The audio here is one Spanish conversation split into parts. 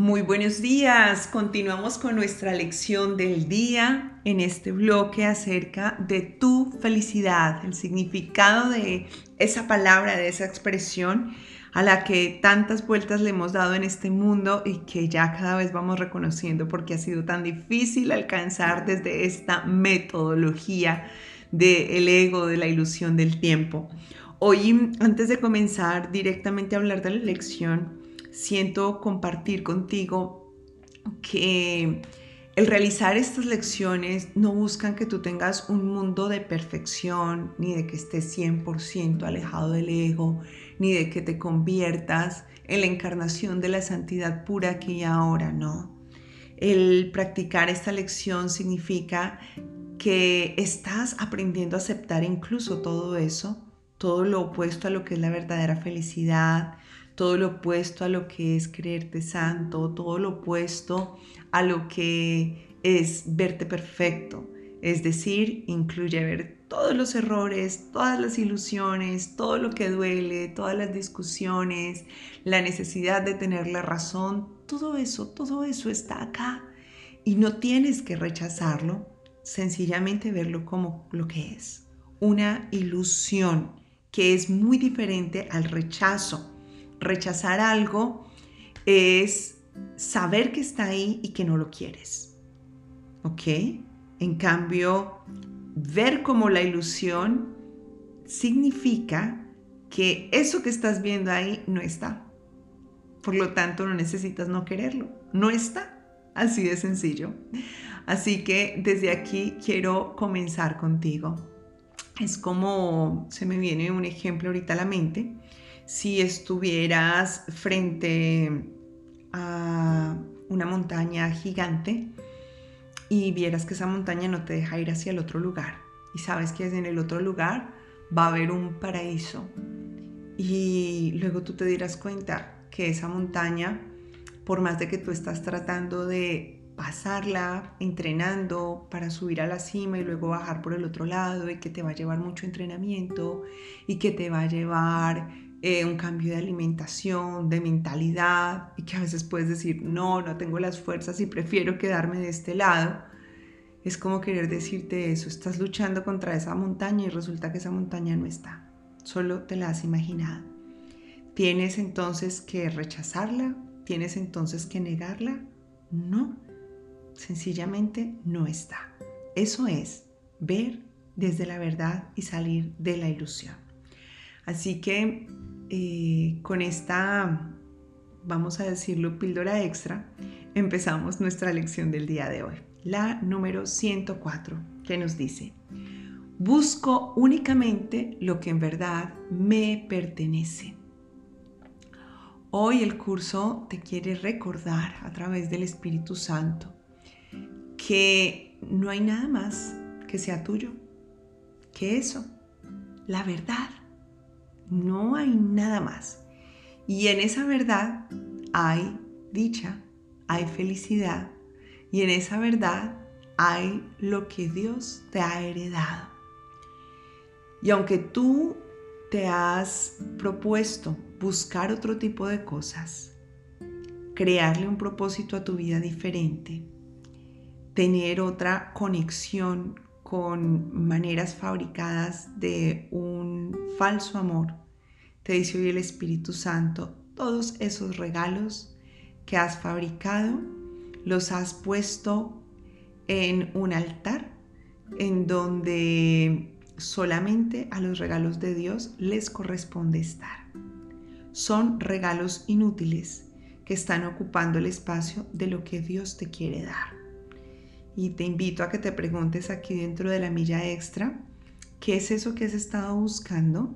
Muy buenos días. Continuamos con nuestra lección del día en este bloque acerca de tu felicidad, el significado de esa palabra, de esa expresión a la que tantas vueltas le hemos dado en este mundo y que ya cada vez vamos reconociendo porque ha sido tan difícil alcanzar desde esta metodología del ego, de la ilusión del tiempo. Hoy, antes de comenzar directamente a hablar de la lección, siento compartir contigo que el realizar estas lecciones no buscan que tú tengas un mundo de perfección, ni de que estés 100% alejado del ego, ni de que te conviertas en la encarnación de la santidad pura aquí y ahora, no. El practicar esta lección significa que estás aprendiendo a aceptar incluso todo eso, todo lo opuesto a lo que es la verdadera felicidad, todo lo opuesto a lo que es creerte santo, todo lo opuesto a lo que es verte perfecto. Es decir, incluye ver todos los errores, todas las ilusiones, todo lo que duele, todas las discusiones, la necesidad de tener la razón, todo eso, todo eso está acá. Y no tienes que rechazarlo, sencillamente verlo como lo que es, una ilusión que es muy diferente al rechazo rechazar algo es saber que está ahí y que no lo quieres. ¿Ok? En cambio, ver como la ilusión significa que eso que estás viendo ahí no está. Por lo tanto, no necesitas no quererlo. No está. Así de sencillo. Así que desde aquí quiero comenzar contigo. Es como se me viene un ejemplo ahorita a la mente si estuvieras frente a una montaña gigante y vieras que esa montaña no te deja ir hacia el otro lugar y sabes que en el otro lugar va a haber un paraíso. Y luego tú te dirás cuenta que esa montaña, por más de que tú estás tratando de pasarla entrenando para subir a la cima y luego bajar por el otro lado y que te va a llevar mucho entrenamiento y que te va a llevar eh, un cambio de alimentación, de mentalidad, y que a veces puedes decir, no, no tengo las fuerzas y prefiero quedarme de este lado. Es como querer decirte eso, estás luchando contra esa montaña y resulta que esa montaña no está, solo te la has imaginado. ¿Tienes entonces que rechazarla? ¿Tienes entonces que negarla? No, sencillamente no está. Eso es ver desde la verdad y salir de la ilusión. Así que eh, con esta, vamos a decirlo, píldora extra, empezamos nuestra lección del día de hoy, la número 104, que nos dice, busco únicamente lo que en verdad me pertenece. Hoy el curso te quiere recordar a través del Espíritu Santo que no hay nada más que sea tuyo que eso, la verdad. No hay nada más. Y en esa verdad hay dicha, hay felicidad y en esa verdad hay lo que Dios te ha heredado. Y aunque tú te has propuesto buscar otro tipo de cosas, crearle un propósito a tu vida diferente, tener otra conexión con maneras fabricadas de un falso amor, te dice hoy el Espíritu Santo, todos esos regalos que has fabricado, los has puesto en un altar en donde solamente a los regalos de Dios les corresponde estar. Son regalos inútiles que están ocupando el espacio de lo que Dios te quiere dar. Y te invito a que te preguntes aquí dentro de la milla extra, ¿qué es eso que has estado buscando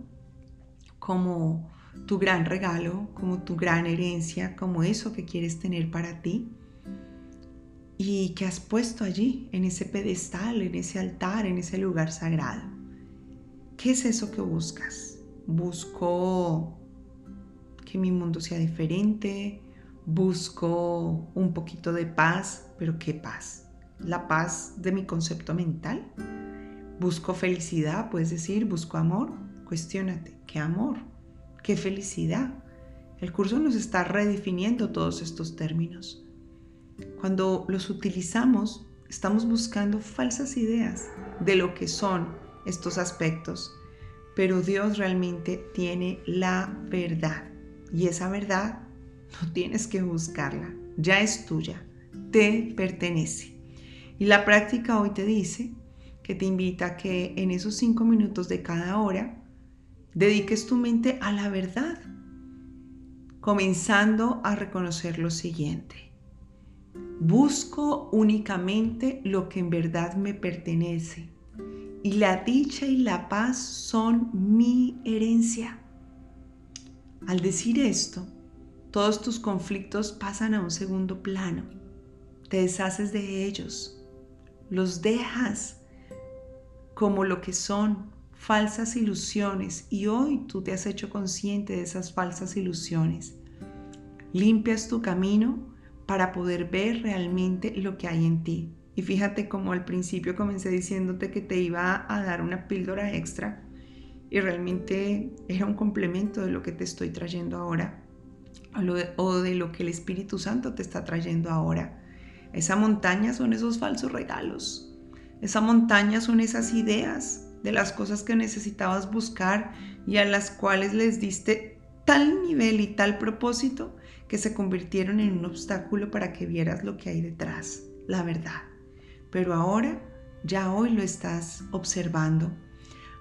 como tu gran regalo, como tu gran herencia, como eso que quieres tener para ti? Y que has puesto allí, en ese pedestal, en ese altar, en ese lugar sagrado. ¿Qué es eso que buscas? Busco que mi mundo sea diferente, busco un poquito de paz, pero ¿qué paz? la paz de mi concepto mental. Busco felicidad, puedes decir, busco amor. Cuestiónate, ¿qué amor? ¿Qué felicidad? El curso nos está redefiniendo todos estos términos. Cuando los utilizamos, estamos buscando falsas ideas de lo que son estos aspectos, pero Dios realmente tiene la verdad y esa verdad no tienes que buscarla, ya es tuya, te pertenece. Y la práctica hoy te dice que te invita a que en esos cinco minutos de cada hora dediques tu mente a la verdad comenzando a reconocer lo siguiente. Busco únicamente lo que en verdad me pertenece y la dicha y la paz son mi herencia. Al decir esto, todos tus conflictos pasan a un segundo plano. Te deshaces de ellos, los dejas como lo que son, falsas ilusiones y hoy tú te has hecho consciente de esas falsas ilusiones. Limpias tu camino para poder ver realmente lo que hay en ti. Y fíjate como al principio comencé diciéndote que te iba a dar una píldora extra y realmente era un complemento de lo que te estoy trayendo ahora o de lo que el Espíritu Santo te está trayendo ahora. Esa montaña son esos falsos regalos. Esa montaña son esas ideas de las cosas que necesitabas buscar y a las cuales les diste tal nivel y tal propósito que se convirtieron en un obstáculo para que vieras lo que hay detrás, la verdad. Pero ahora, ya hoy lo estás observando.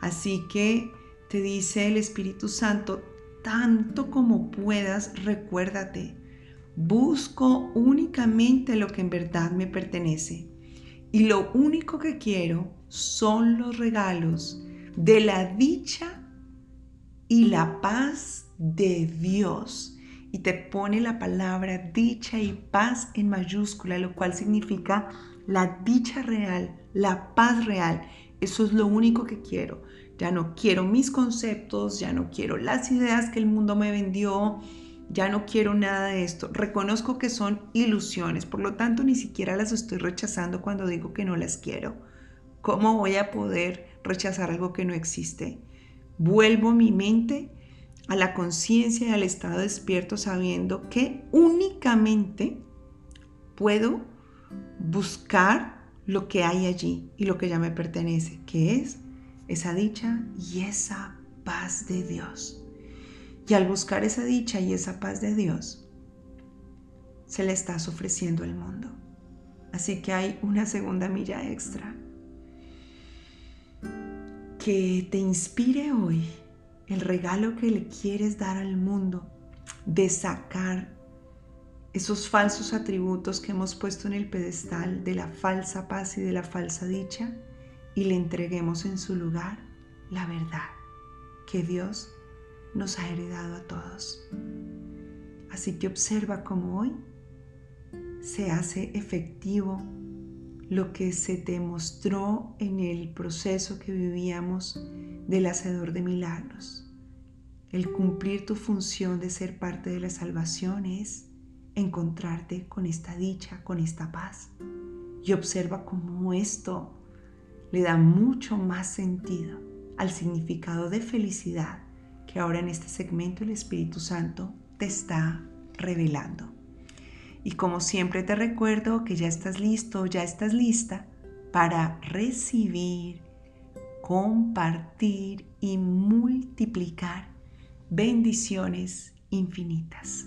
Así que te dice el Espíritu Santo, tanto como puedas, recuérdate, busco únicamente lo que en verdad me pertenece. Y lo único que quiero son los regalos de la dicha y la paz de Dios. Y te pone la palabra dicha y paz en mayúscula, lo cual significa la dicha real, la paz real. Eso es lo único que quiero. Ya no quiero mis conceptos, ya no quiero las ideas que el mundo me vendió, ya no quiero nada de esto. Reconozco que son ilusiones, por lo tanto ni siquiera las estoy rechazando cuando digo que no las quiero. ¿Cómo voy a poder rechazar algo que no existe? Vuelvo mi mente a la conciencia y al estado despierto sabiendo que únicamente puedo buscar lo que hay allí y lo que ya me pertenece, que es esa dicha y esa paz de Dios. Y al buscar esa dicha y esa paz de Dios, se le estás ofreciendo el mundo. Así que hay una segunda milla extra que te inspire hoy el regalo que le quieres dar al mundo de sacar esos falsos atributos que hemos puesto en el pedestal de la falsa paz y de la falsa dicha y le entreguemos en su lugar la verdad que Dios nos ha heredado a todos. Así que observa cómo hoy se hace efectivo lo que se te mostró en el proceso que vivíamos del Hacedor de Milagros. El cumplir tu función de ser parte de la salvación es encontrarte con esta dicha, con esta paz. Y observa cómo esto le da mucho más sentido al significado de felicidad que ahora en este segmento el Espíritu Santo te está revelando. Y como siempre te recuerdo que ya estás listo, ya estás lista para recibir, compartir y multiplicar bendiciones infinitas.